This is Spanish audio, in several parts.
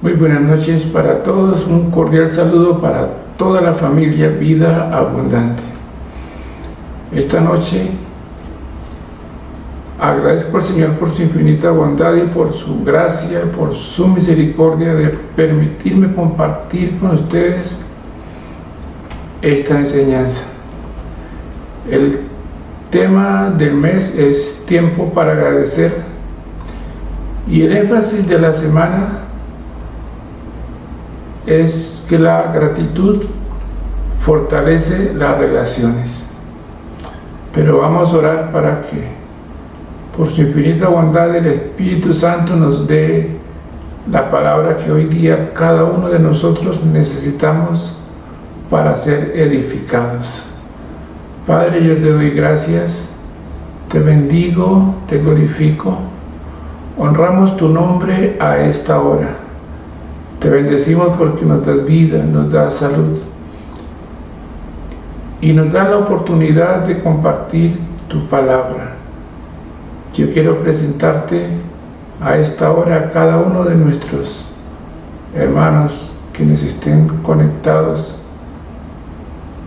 Muy buenas noches para todos, un cordial saludo para toda la familia Vida Abundante. Esta noche agradezco al Señor por su infinita bondad y por su gracia, por su misericordia de permitirme compartir con ustedes esta enseñanza. El tema del mes es tiempo para agradecer y el énfasis de la semana es que la gratitud fortalece las relaciones. Pero vamos a orar para que por su infinita bondad el Espíritu Santo nos dé la palabra que hoy día cada uno de nosotros necesitamos para ser edificados. Padre, yo te doy gracias, te bendigo, te glorifico, honramos tu nombre a esta hora te bendecimos porque nos das vida, nos das salud y nos da la oportunidad de compartir tu palabra. Yo quiero presentarte a esta hora a cada uno de nuestros hermanos quienes estén conectados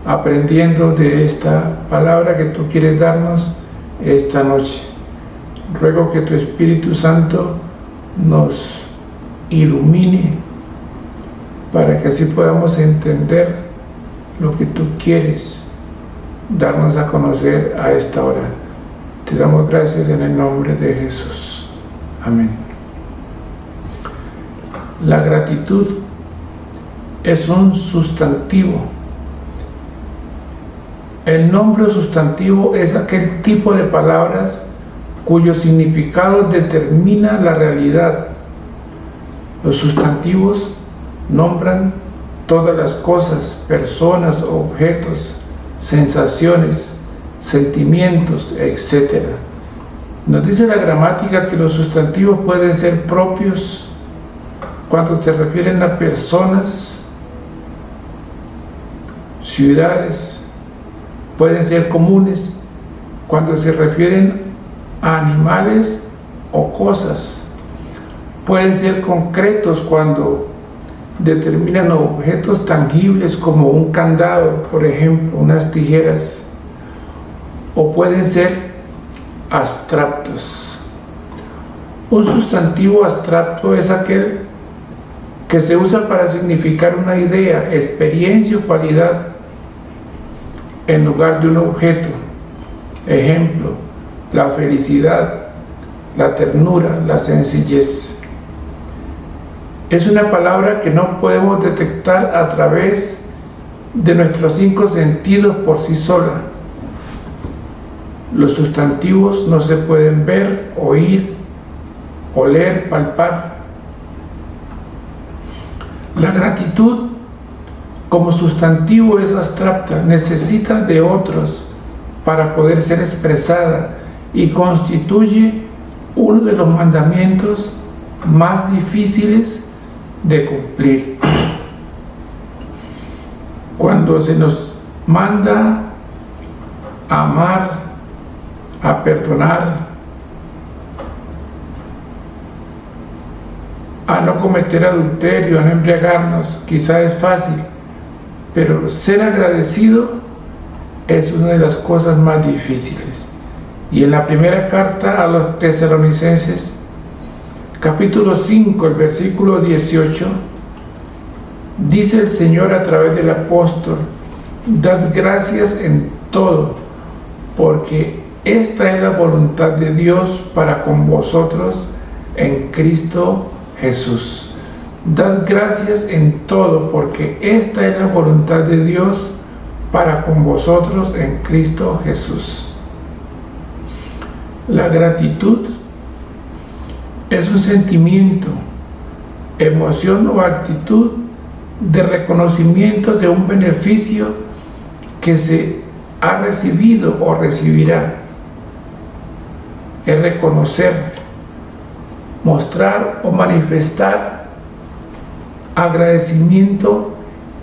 aprendiendo de esta palabra que tú quieres darnos esta noche. Ruego que tu Espíritu Santo nos ilumine para que así podamos entender lo que tú quieres darnos a conocer a esta hora. Te damos gracias en el nombre de Jesús. Amén. La gratitud es un sustantivo. El nombre sustantivo es aquel tipo de palabras cuyo significado determina la realidad. Los sustantivos nombran todas las cosas, personas, objetos, sensaciones, sentimientos, etc. Nos dice la gramática que los sustantivos pueden ser propios cuando se refieren a personas, ciudades, pueden ser comunes cuando se refieren a animales o cosas, pueden ser concretos cuando determinan objetos tangibles como un candado, por ejemplo, unas tijeras, o pueden ser abstractos. Un sustantivo abstracto es aquel que se usa para significar una idea, experiencia o cualidad en lugar de un objeto. Ejemplo, la felicidad, la ternura, la sencillez es una palabra que no podemos detectar a través de nuestros cinco sentidos por sí sola. Los sustantivos no se pueden ver, oír, oler, palpar. La gratitud como sustantivo es abstracta, necesita de otros para poder ser expresada y constituye uno de los mandamientos más difíciles de cumplir. Cuando se nos manda a amar, a perdonar, a no cometer adulterio, a no embriagarnos, quizá es fácil, pero ser agradecido es una de las cosas más difíciles. Y en la primera carta a los tesalonicenses capítulo 5, el versículo 18, dice el Señor a través del apóstol, dad gracias en todo, porque esta es la voluntad de Dios para con vosotros en Cristo Jesús. Dad gracias en todo, porque esta es la voluntad de Dios para con vosotros en Cristo Jesús. La gratitud es un sentimiento, emoción o actitud de reconocimiento de un beneficio que se ha recibido o recibirá. Es reconocer, mostrar o manifestar agradecimiento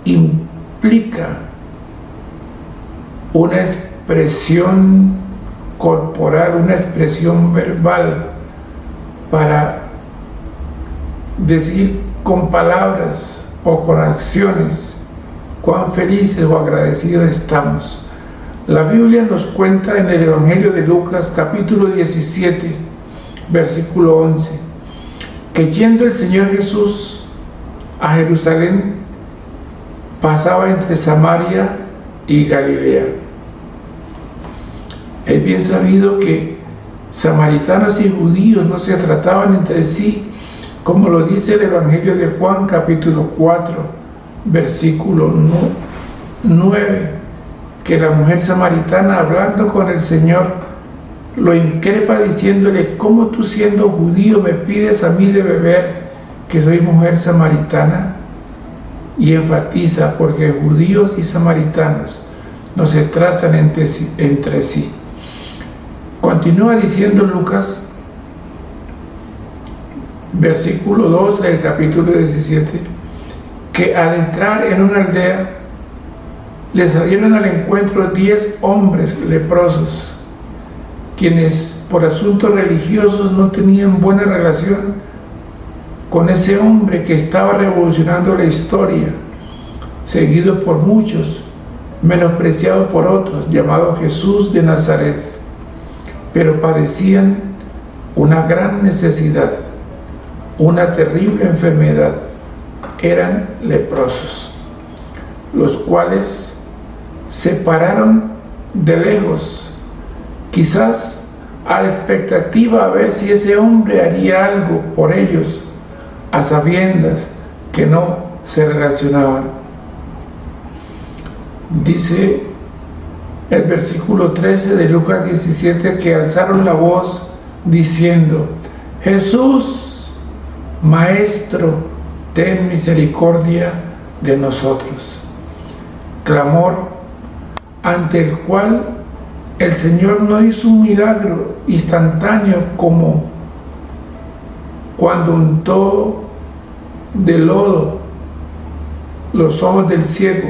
implica una expresión corporal, una expresión verbal para decir con palabras o con acciones cuán felices o agradecidos estamos. La Biblia nos cuenta en el Evangelio de Lucas capítulo 17, versículo 11, que yendo el Señor Jesús a Jerusalén, pasaba entre Samaria y Galilea. Es bien sabido que samaritanos y judíos no se trataban entre sí, como lo dice el Evangelio de Juan capítulo 4, versículo 9, que la mujer samaritana hablando con el Señor lo increpa diciéndole, ¿cómo tú siendo judío me pides a mí de beber que soy mujer samaritana? Y enfatiza, porque judíos y samaritanos no se tratan entre sí. Entre sí. Continúa diciendo Lucas, versículo 12 del capítulo 17, que al entrar en una aldea, le salieron al encuentro diez hombres leprosos, quienes por asuntos religiosos no tenían buena relación con ese hombre que estaba revolucionando la historia, seguido por muchos, menospreciado por otros, llamado Jesús de Nazaret pero padecían una gran necesidad, una terrible enfermedad. Eran leprosos, los cuales se pararon de lejos, quizás a la expectativa a ver si ese hombre haría algo por ellos, a sabiendas que no se relacionaban. Dice el versículo 13 de Lucas 17 que alzaron la voz diciendo, Jesús, Maestro, ten misericordia de nosotros. Clamor ante el cual el Señor no hizo un milagro instantáneo como cuando untó de lodo los ojos del ciego,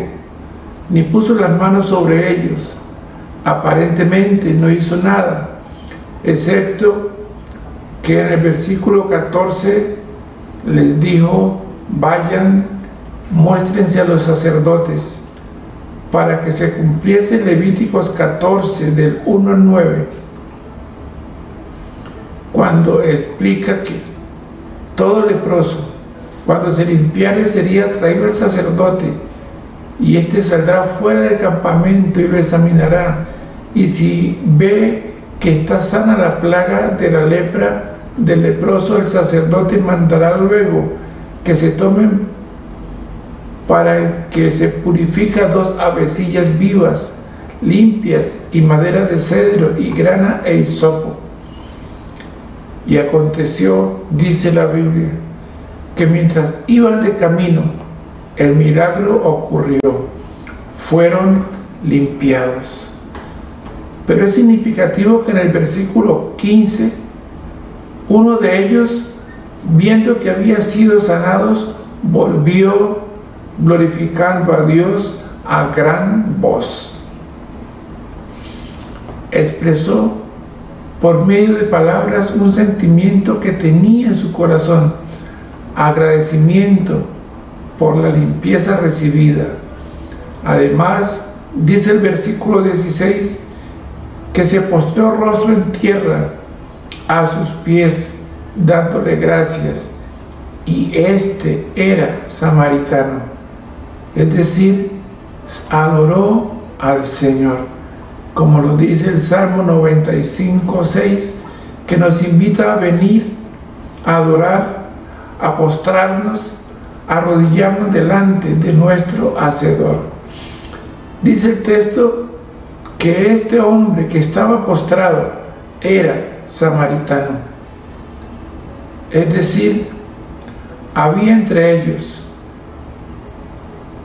ni puso las manos sobre ellos, aparentemente no hizo nada, excepto que en el versículo 14 les dijo, vayan, muéstrense a los sacerdotes, para que se cumpliese Levíticos 14 del 1 al 9, cuando explica que todo leproso, cuando se limpiare, sería traído al sacerdote, y éste saldrá fuera del campamento y lo examinará, y si ve que está sana la plaga de la lepra del leproso, el sacerdote mandará luego que se tomen para que se purifica dos avecillas vivas, limpias, y madera de cedro, y grana e hisopo. Y aconteció, dice la Biblia, que mientras iban de camino, el milagro ocurrió. Fueron limpiados. Pero es significativo que en el versículo 15, uno de ellos, viendo que había sido sanados, volvió glorificando a Dios a gran voz. Expresó por medio de palabras un sentimiento que tenía en su corazón, agradecimiento por la limpieza recibida. Además, dice el versículo 16, que se postró rostro en tierra a sus pies, dándole gracias. Y este era samaritano. Es decir, adoró al Señor. Como lo dice el Salmo 95, 6, que nos invita a venir a adorar, a postrarnos, a arrodillarnos delante de nuestro Hacedor. Dice el texto que este hombre que estaba postrado era samaritano. Es decir, había entre ellos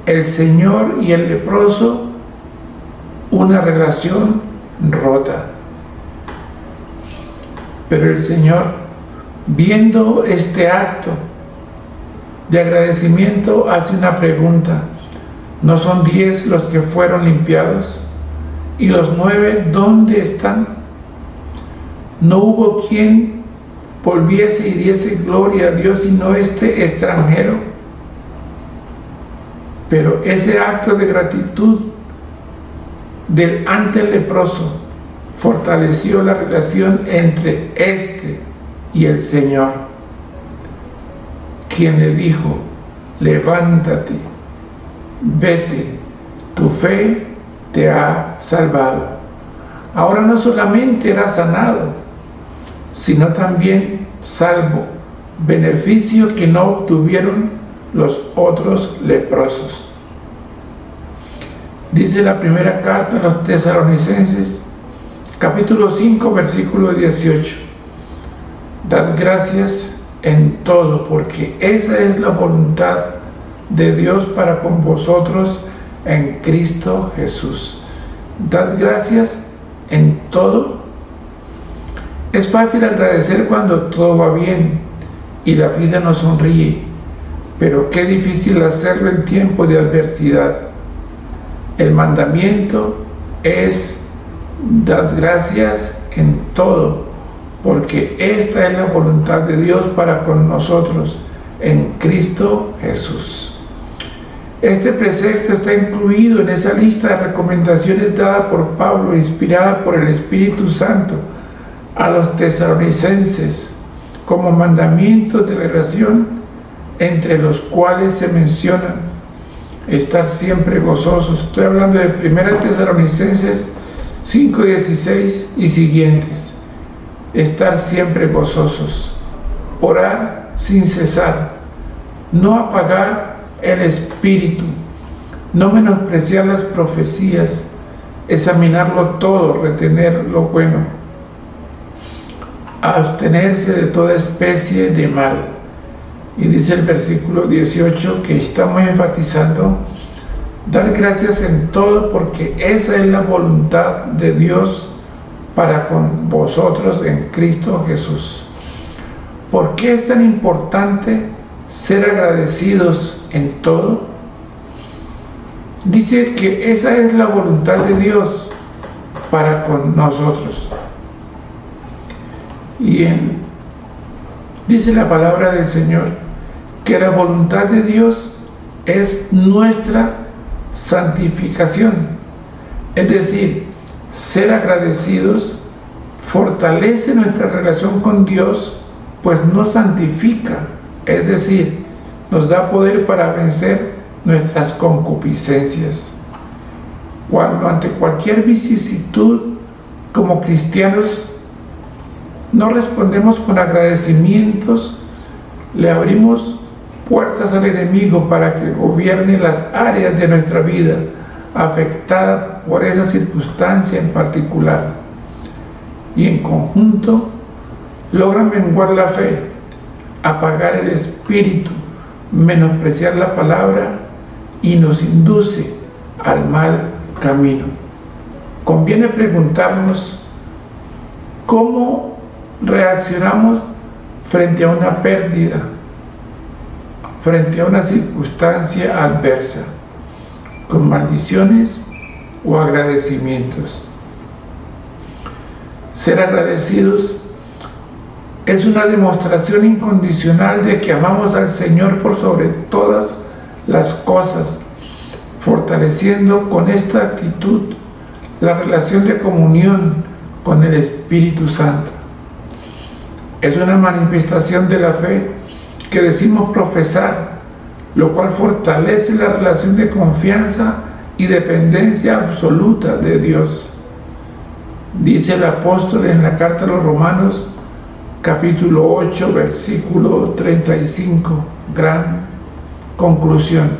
el Señor y el leproso una relación rota. Pero el Señor, viendo este acto de agradecimiento, hace una pregunta. ¿No son diez los que fueron limpiados? ¿Y los nueve dónde están? No hubo quien volviese y diese gloria a Dios y no este extranjero. Pero ese acto de gratitud del ante leproso fortaleció la relación entre este y el Señor, quien le dijo, levántate, vete, tu fe te ha salvado. Ahora no solamente era sanado, sino también salvo, beneficio que no obtuvieron los otros leprosos. Dice la primera carta a los tesalonicenses, capítulo 5, versículo 18. Dad gracias en todo, porque esa es la voluntad de Dios para con vosotros en Cristo Jesús. Dad gracias en todo. Es fácil agradecer cuando todo va bien y la vida nos sonríe, pero qué difícil hacerlo en tiempo de adversidad. El mandamiento es dad gracias en todo, porque esta es la voluntad de Dios para con nosotros en Cristo Jesús. Este precepto está incluido en esa lista de recomendaciones dada por Pablo, inspirada por el Espíritu Santo a los tesalonicenses, como mandamientos de relación entre los cuales se mencionan estar siempre gozosos. Estoy hablando de 1 Tesalonicenses 5.16 y siguientes. Estar siempre gozosos. Orar sin cesar. No apagar el espíritu, no menospreciar las profecías, examinarlo todo, retener lo bueno, abstenerse de toda especie de mal. Y dice el versículo 18 que estamos enfatizando, dar gracias en todo porque esa es la voluntad de Dios para con vosotros en Cristo Jesús. ¿Por qué es tan importante ser agradecidos en todo? Dice que esa es la voluntad de Dios para con nosotros. Y dice la palabra del Señor que la voluntad de Dios es nuestra santificación. Es decir, ser agradecidos fortalece nuestra relación con Dios, pues nos santifica. Es decir, nos da poder para vencer nuestras concupiscencias. Cuando ante cualquier vicisitud como cristianos no respondemos con agradecimientos, le abrimos puertas al enemigo para que gobierne las áreas de nuestra vida afectada por esa circunstancia en particular. Y en conjunto logran menguar la fe, apagar el espíritu, menospreciar la palabra y nos induce al mal camino. Conviene preguntarnos cómo reaccionamos frente a una pérdida, frente a una circunstancia adversa, con maldiciones o agradecimientos. Ser agradecidos es una demostración incondicional de que amamos al Señor por sobre todas las cosas, fortaleciendo con esta actitud la relación de comunión con el Espíritu Santo. Es una manifestación de la fe que decimos profesar, lo cual fortalece la relación de confianza y dependencia absoluta de Dios. Dice el apóstol en la carta a los romanos, capítulo 8, versículo 35, gran conclusión.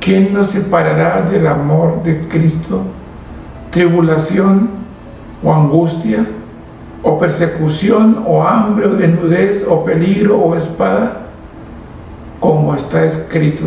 ¿Quién nos separará del amor de Cristo? ¿Tribulación o angustia? ¿O persecución o hambre o desnudez o peligro o espada? Como está escrito.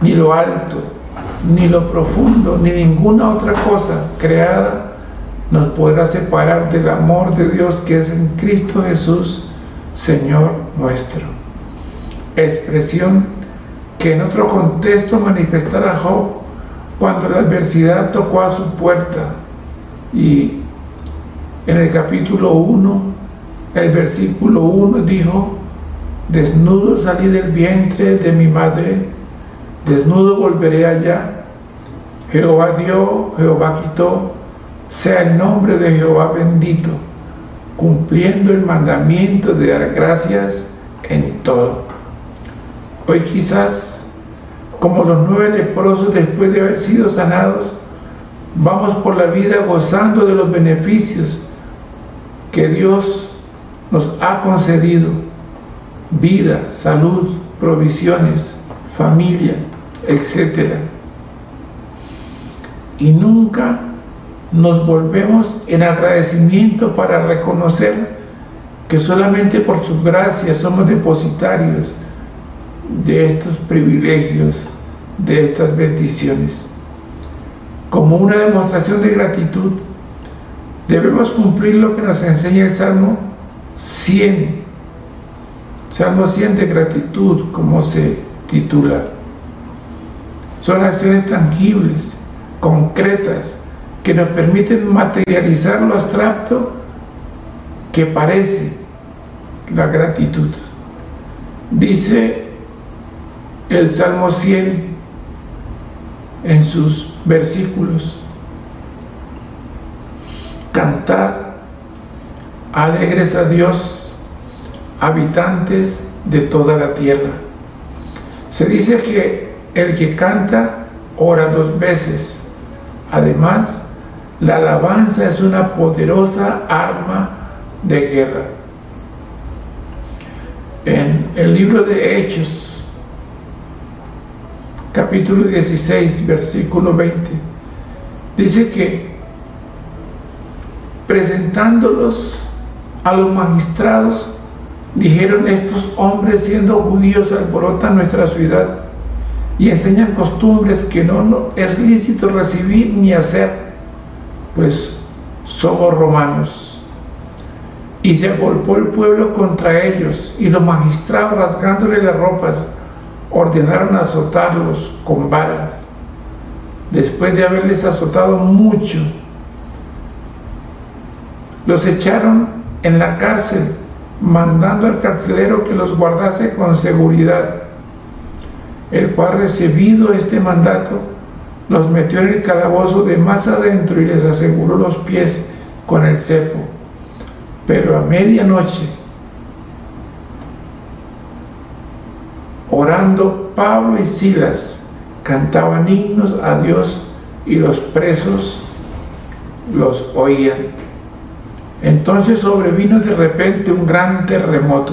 ni lo alto, ni lo profundo, ni ninguna otra cosa creada nos podrá separar del amor de Dios que es en Cristo Jesús, Señor nuestro. Expresión que en otro contexto manifestará Job cuando la adversidad tocó a su puerta y en el capítulo 1, el versículo 1 dijo, desnudo salí del vientre de mi madre, desnudo volveré allá. Jehová dio, Jehová quitó, sea el nombre de Jehová bendito, cumpliendo el mandamiento de dar gracias en todo. Hoy quizás, como los nueve leprosos después de haber sido sanados, vamos por la vida gozando de los beneficios que Dios nos ha concedido, vida, salud, provisiones, familia, etc. Y nunca nos volvemos en agradecimiento para reconocer que solamente por su gracia somos depositarios de estos privilegios, de estas bendiciones. Como una demostración de gratitud, debemos cumplir lo que nos enseña el Salmo 100. Salmo 100 de gratitud, como se titula. Son acciones tangibles, concretas, que nos permiten materializar lo abstracto que parece la gratitud. Dice el Salmo 100 en sus versículos, cantad alegres a Dios, habitantes de toda la tierra. Se dice que el que canta ora dos veces. Además, la alabanza es una poderosa arma de guerra. En el libro de Hechos, capítulo 16, versículo 20, dice que presentándolos a los magistrados, dijeron estos hombres siendo judíos alborotan nuestra ciudad y enseñan costumbres que no es lícito recibir ni hacer pues somos romanos. Y se agolpó el pueblo contra ellos, y los magistrados, rasgándole las ropas, ordenaron azotarlos con balas. Después de haberles azotado mucho, los echaron en la cárcel, mandando al carcelero que los guardase con seguridad, el cual recibido este mandato, los metió en el calabozo de más adentro y les aseguró los pies con el cepo. Pero a medianoche, orando Pablo y Silas, cantaban himnos a Dios y los presos los oían. Entonces sobrevino de repente un gran terremoto,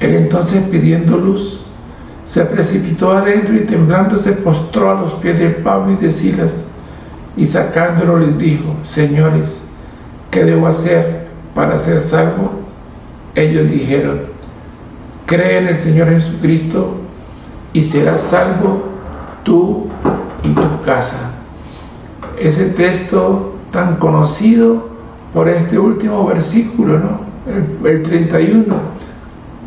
Él entonces pidiendo luz, se precipitó adentro y temblando se postró a los pies de Pablo y de Silas y sacándolo les dijo, señores, ¿qué debo hacer para ser salvo? Ellos dijeron, cree en el Señor Jesucristo y serás salvo tú y tu casa. Ese texto tan conocido por este último versículo, ¿no? El, el 31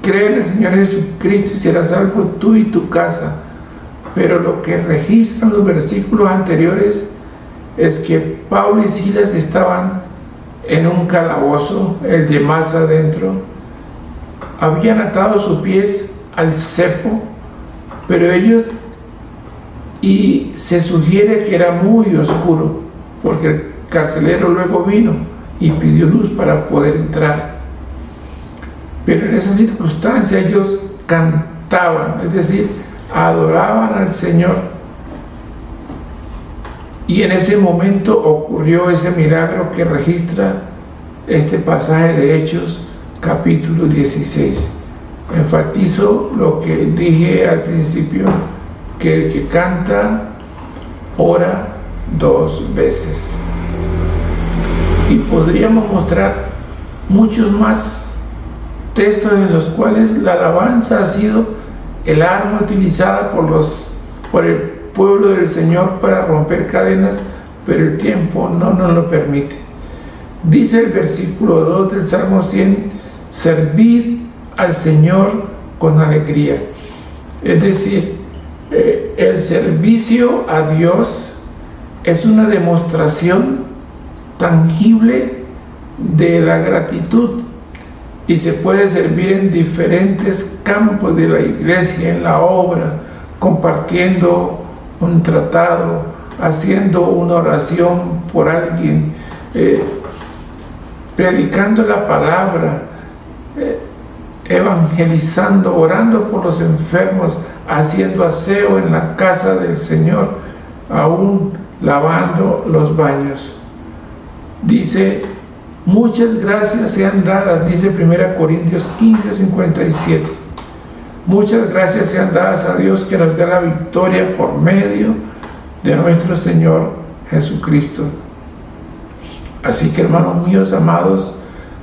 Cree en el Señor Jesucristo y serás salvo tú y tu casa. Pero lo que registran los versículos anteriores es que Pablo y Silas estaban en un calabozo, el de más adentro. Habían atado sus pies al cepo, pero ellos, y se sugiere que era muy oscuro, porque el carcelero luego vino y pidió luz para poder entrar. Pero en esa circunstancia ellos cantaban, es decir, adoraban al Señor. Y en ese momento ocurrió ese milagro que registra este pasaje de Hechos capítulo 16. Enfatizo lo que dije al principio, que el que canta ora dos veces. Y podríamos mostrar muchos más textos en los cuales la alabanza ha sido el arma utilizada por, los, por el pueblo del Señor para romper cadenas, pero el tiempo no nos lo permite. Dice el versículo 2 del Salmo 100, servid al Señor con alegría. Es decir, eh, el servicio a Dios es una demostración tangible de la gratitud y se puede servir en diferentes campos de la iglesia, en la obra, compartiendo un tratado, haciendo una oración por alguien, eh, predicando la palabra, eh, evangelizando, orando por los enfermos, haciendo aseo en la casa del Señor, aún lavando los baños. Dice, muchas gracias sean dadas, dice 1 Corintios 15, 57. Muchas gracias sean dadas a Dios que nos da la victoria por medio de nuestro Señor Jesucristo. Así que hermanos míos amados,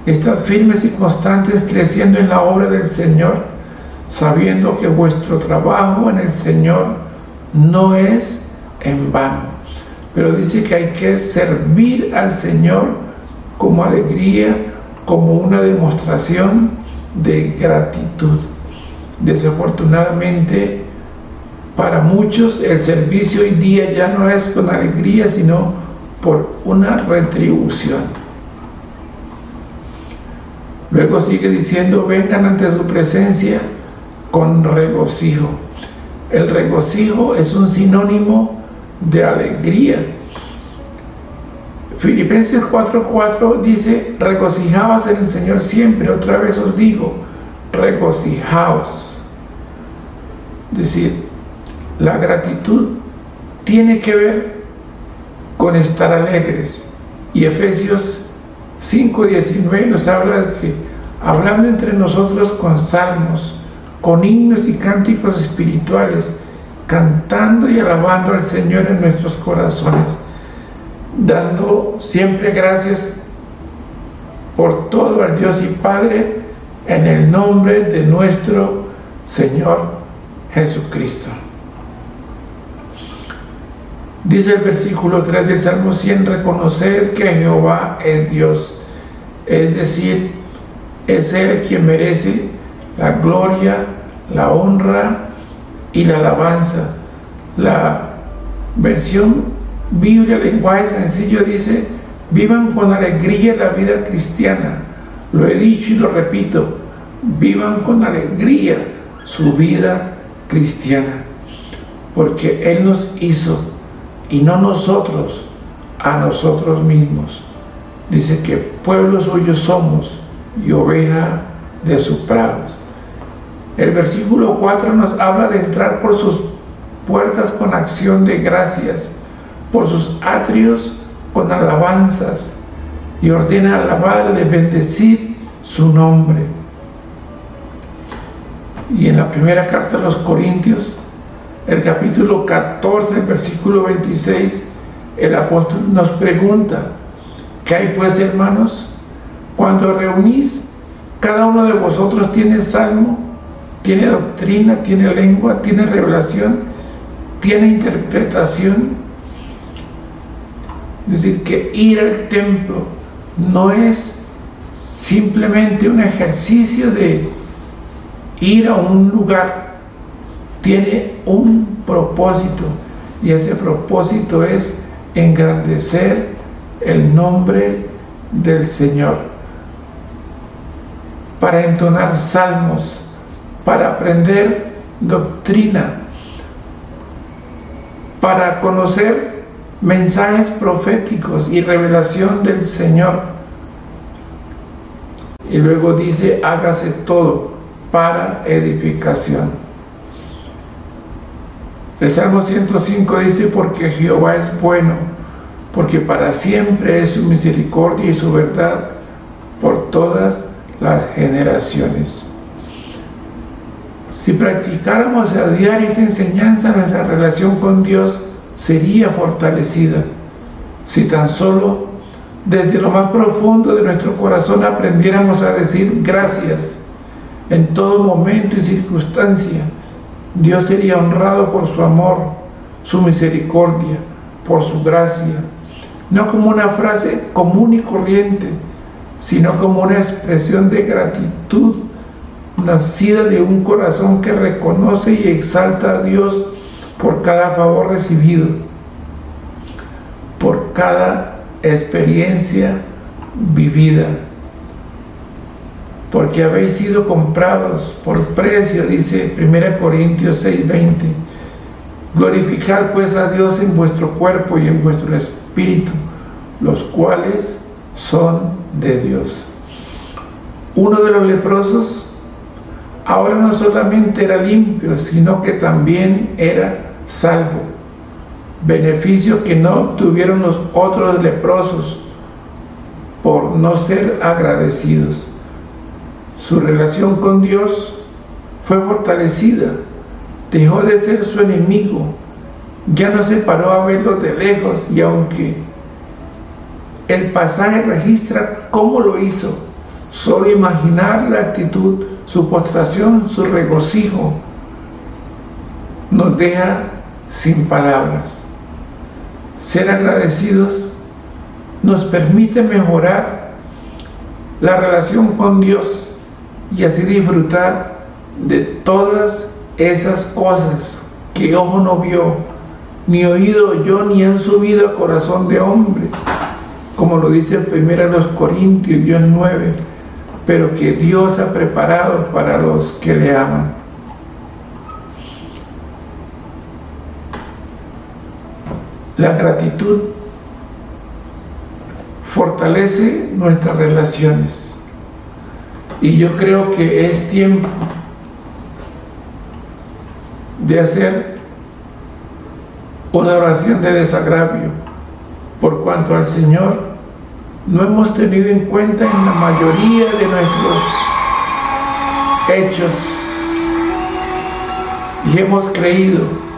estad firmes y constantes creciendo en la obra del Señor, sabiendo que vuestro trabajo en el Señor no es en vano. Pero dice que hay que servir al Señor como alegría, como una demostración de gratitud. Desafortunadamente, para muchos el servicio hoy día ya no es con alegría, sino por una retribución. Luego sigue diciendo, vengan ante su presencia con regocijo. El regocijo es un sinónimo de alegría. Filipenses 4:4 dice, regocijaos en el Señor siempre. Otra vez os digo, regocijaos. Es decir, la gratitud tiene que ver con estar alegres. Y Efesios 5:19 nos habla de que hablando entre nosotros con salmos, con himnos y cánticos espirituales, cantando y alabando al Señor en nuestros corazones, dando siempre gracias por todo al Dios y Padre en el nombre de nuestro Señor Jesucristo. Dice el versículo 3 del Salmo 100, reconocer que Jehová es Dios, es decir, es Él quien merece la gloria, la honra y la alabanza. La versión Biblia, lenguaje sencillo, dice, vivan con alegría la vida cristiana. Lo he dicho y lo repito, vivan con alegría su vida cristiana, porque Él nos hizo y no nosotros a nosotros mismos. Dice que pueblo suyo somos y oveja de sus prados. El versículo 4 nos habla de entrar por sus puertas con acción de gracias, por sus atrios con alabanzas, y ordena alabarle, bendecir su nombre. Y en la primera carta a los Corintios el capítulo 14, versículo 26, el apóstol nos pregunta, ¿qué hay pues hermanos? Cuando reunís, cada uno de vosotros tiene salmo, tiene doctrina, tiene lengua, tiene revelación, tiene interpretación. Es decir, que ir al templo no es simplemente un ejercicio de ir a un lugar tiene un propósito y ese propósito es engrandecer el nombre del Señor. Para entonar salmos, para aprender doctrina, para conocer mensajes proféticos y revelación del Señor. Y luego dice, hágase todo para edificación. El Salmo 105 dice, porque Jehová es bueno, porque para siempre es su misericordia y su verdad por todas las generaciones. Si practicáramos a diario esta enseñanza, nuestra relación con Dios sería fortalecida. Si tan solo desde lo más profundo de nuestro corazón aprendiéramos a decir gracias en todo momento y circunstancia, Dios sería honrado por su amor, su misericordia, por su gracia, no como una frase común y corriente, sino como una expresión de gratitud nacida de un corazón que reconoce y exalta a Dios por cada favor recibido, por cada experiencia vivida, porque habéis sido comprados por precio, dice 1 Corintios 6:20. Glorificad pues a Dios en vuestro cuerpo y en vuestro espíritu, los cuales son de Dios. Uno de los leprosos ahora no solamente era limpio, sino que también era salvo. Beneficio que no tuvieron los otros leprosos por no ser agradecidos. Su relación con Dios fue fortalecida, dejó de ser su enemigo, ya no se paró a verlo de lejos y aunque el pasaje registra cómo lo hizo, solo imaginar la actitud su postración, su regocijo, nos deja sin palabras. Ser agradecidos nos permite mejorar la relación con Dios y así disfrutar de todas esas cosas que ojo no vio, ni oído yo, ni han subido a corazón de hombre, como lo dice primero los Corintios, Dios 9, pero que Dios ha preparado para los que le aman. La gratitud fortalece nuestras relaciones. Y yo creo que es tiempo de hacer una oración de desagravio por cuanto al Señor no hemos tenido en cuenta en la mayoría de nuestros hechos y hemos creído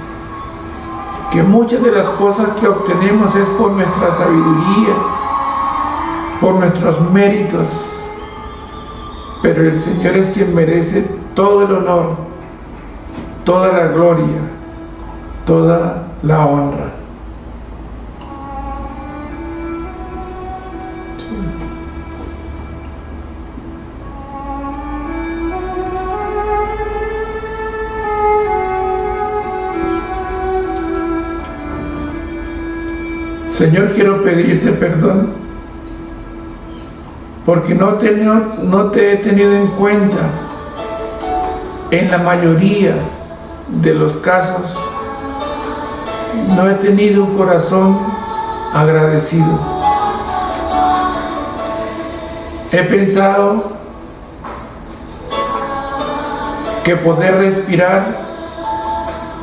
que muchas de las cosas que obtenemos es por nuestra sabiduría, por nuestros méritos, pero el Señor es quien merece todo el honor, toda la gloria, toda la honra. Señor, quiero pedirte perdón porque no te, he tenido en cuenta en la mayoría de los casos. No he tenido un corazón agradecido. He pensado que poder respirar,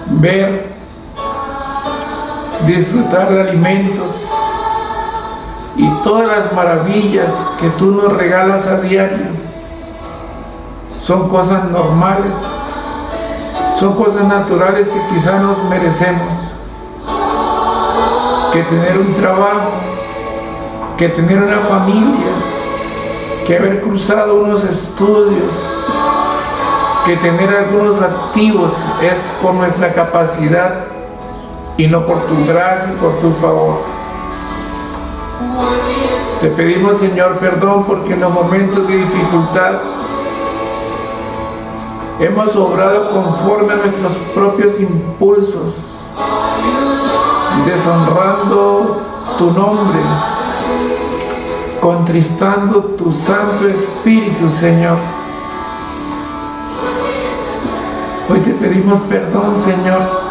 ver, disfrutar de alimentos y todas las maravillas que tú nos regalas a diario son cosas normales, son cosas naturales que quizá nos merecemos. Que tener un trabajo, que tener una familia, que haber cruzado unos estudios, que tener algunos activos es por nuestra capacidad y no por tu gracia y por tu favor. Te pedimos, Señor, perdón porque en los momentos de dificultad hemos obrado conforme a nuestros propios impulsos, deshonrando tu nombre, contristando tu Santo Espíritu, Señor. Hoy te pedimos perdón, Señor,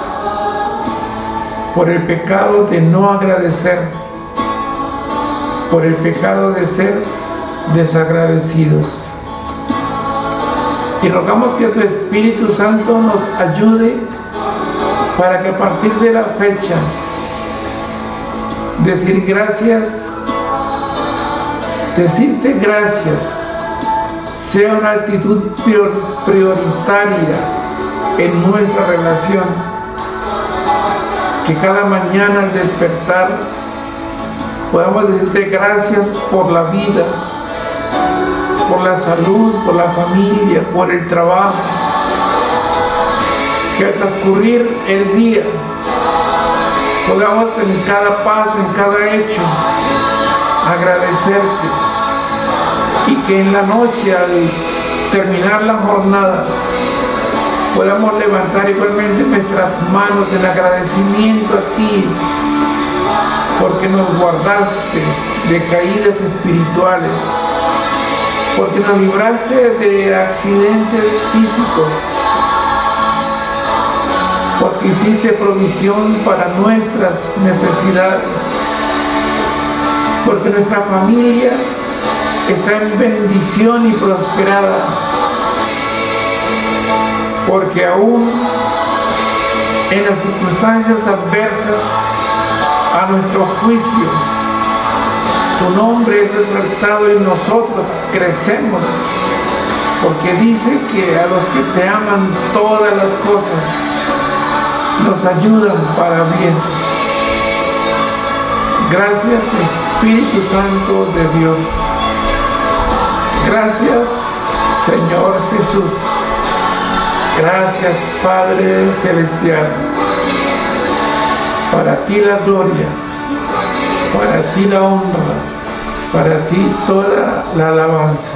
por el pecado de no agradecer, por el pecado de ser desagradecidos. Y rogamos que tu Espíritu Santo nos ayude para que a partir de la fecha decir gracias, decirte gracias, sea una actitud prioritaria en nuestra relación. Que cada mañana al despertar podamos decirte gracias por la vida, por la salud, por la familia, por el trabajo. Que al transcurrir el día podamos en cada paso, en cada hecho, agradecerte y que en la noche al terminar la jornada podamos levantar igualmente nuestras manos en agradecimiento a ti porque nos guardaste de caídas espirituales, porque nos libraste de accidentes físicos, porque hiciste provisión para nuestras necesidades, porque nuestra familia está en bendición y prosperada, porque aún en las circunstancias adversas a nuestro juicio, tu nombre es exaltado y nosotros crecemos, porque dice que a los que te aman todas las cosas nos ayudan para bien. Gracias Espíritu Santo de Dios. Gracias, Señor Jesús. Gracias, Padre Celestial. Para ti la gloria, para ti la honra, para ti toda la alabanza.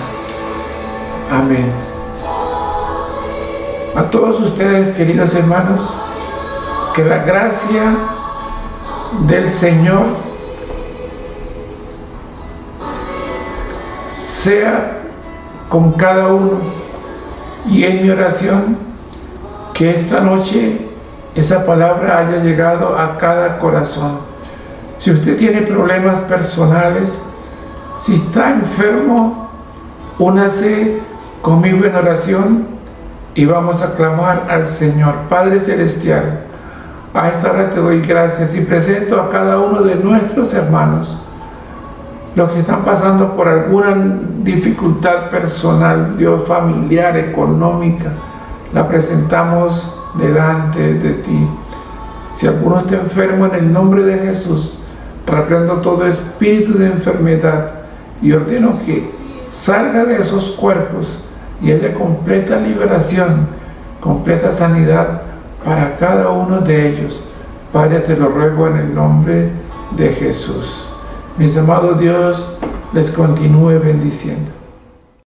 Amén. A todos ustedes, queridos hermanos, que la gracia del Señor sea con cada uno. Y es mi oración que esta noche esa palabra haya llegado a cada corazón. Si usted tiene problemas personales, si está enfermo, únase conmigo en oración y vamos a clamar al Señor. Padre Celestial, a esta hora te doy gracias y presento a cada uno de nuestros hermanos los que están pasando por alguna dificultad personal, Dios, familiar, económica, la presentamos delante de ti. Si alguno está enfermo en el nombre de Jesús, reprendo todo espíritu de enfermedad y ordeno que salga de esos cuerpos y haya completa liberación, completa sanidad para cada uno de ellos. Padre, te lo ruego en el nombre de Jesús. Mis amados Dios les continúe bendiciendo.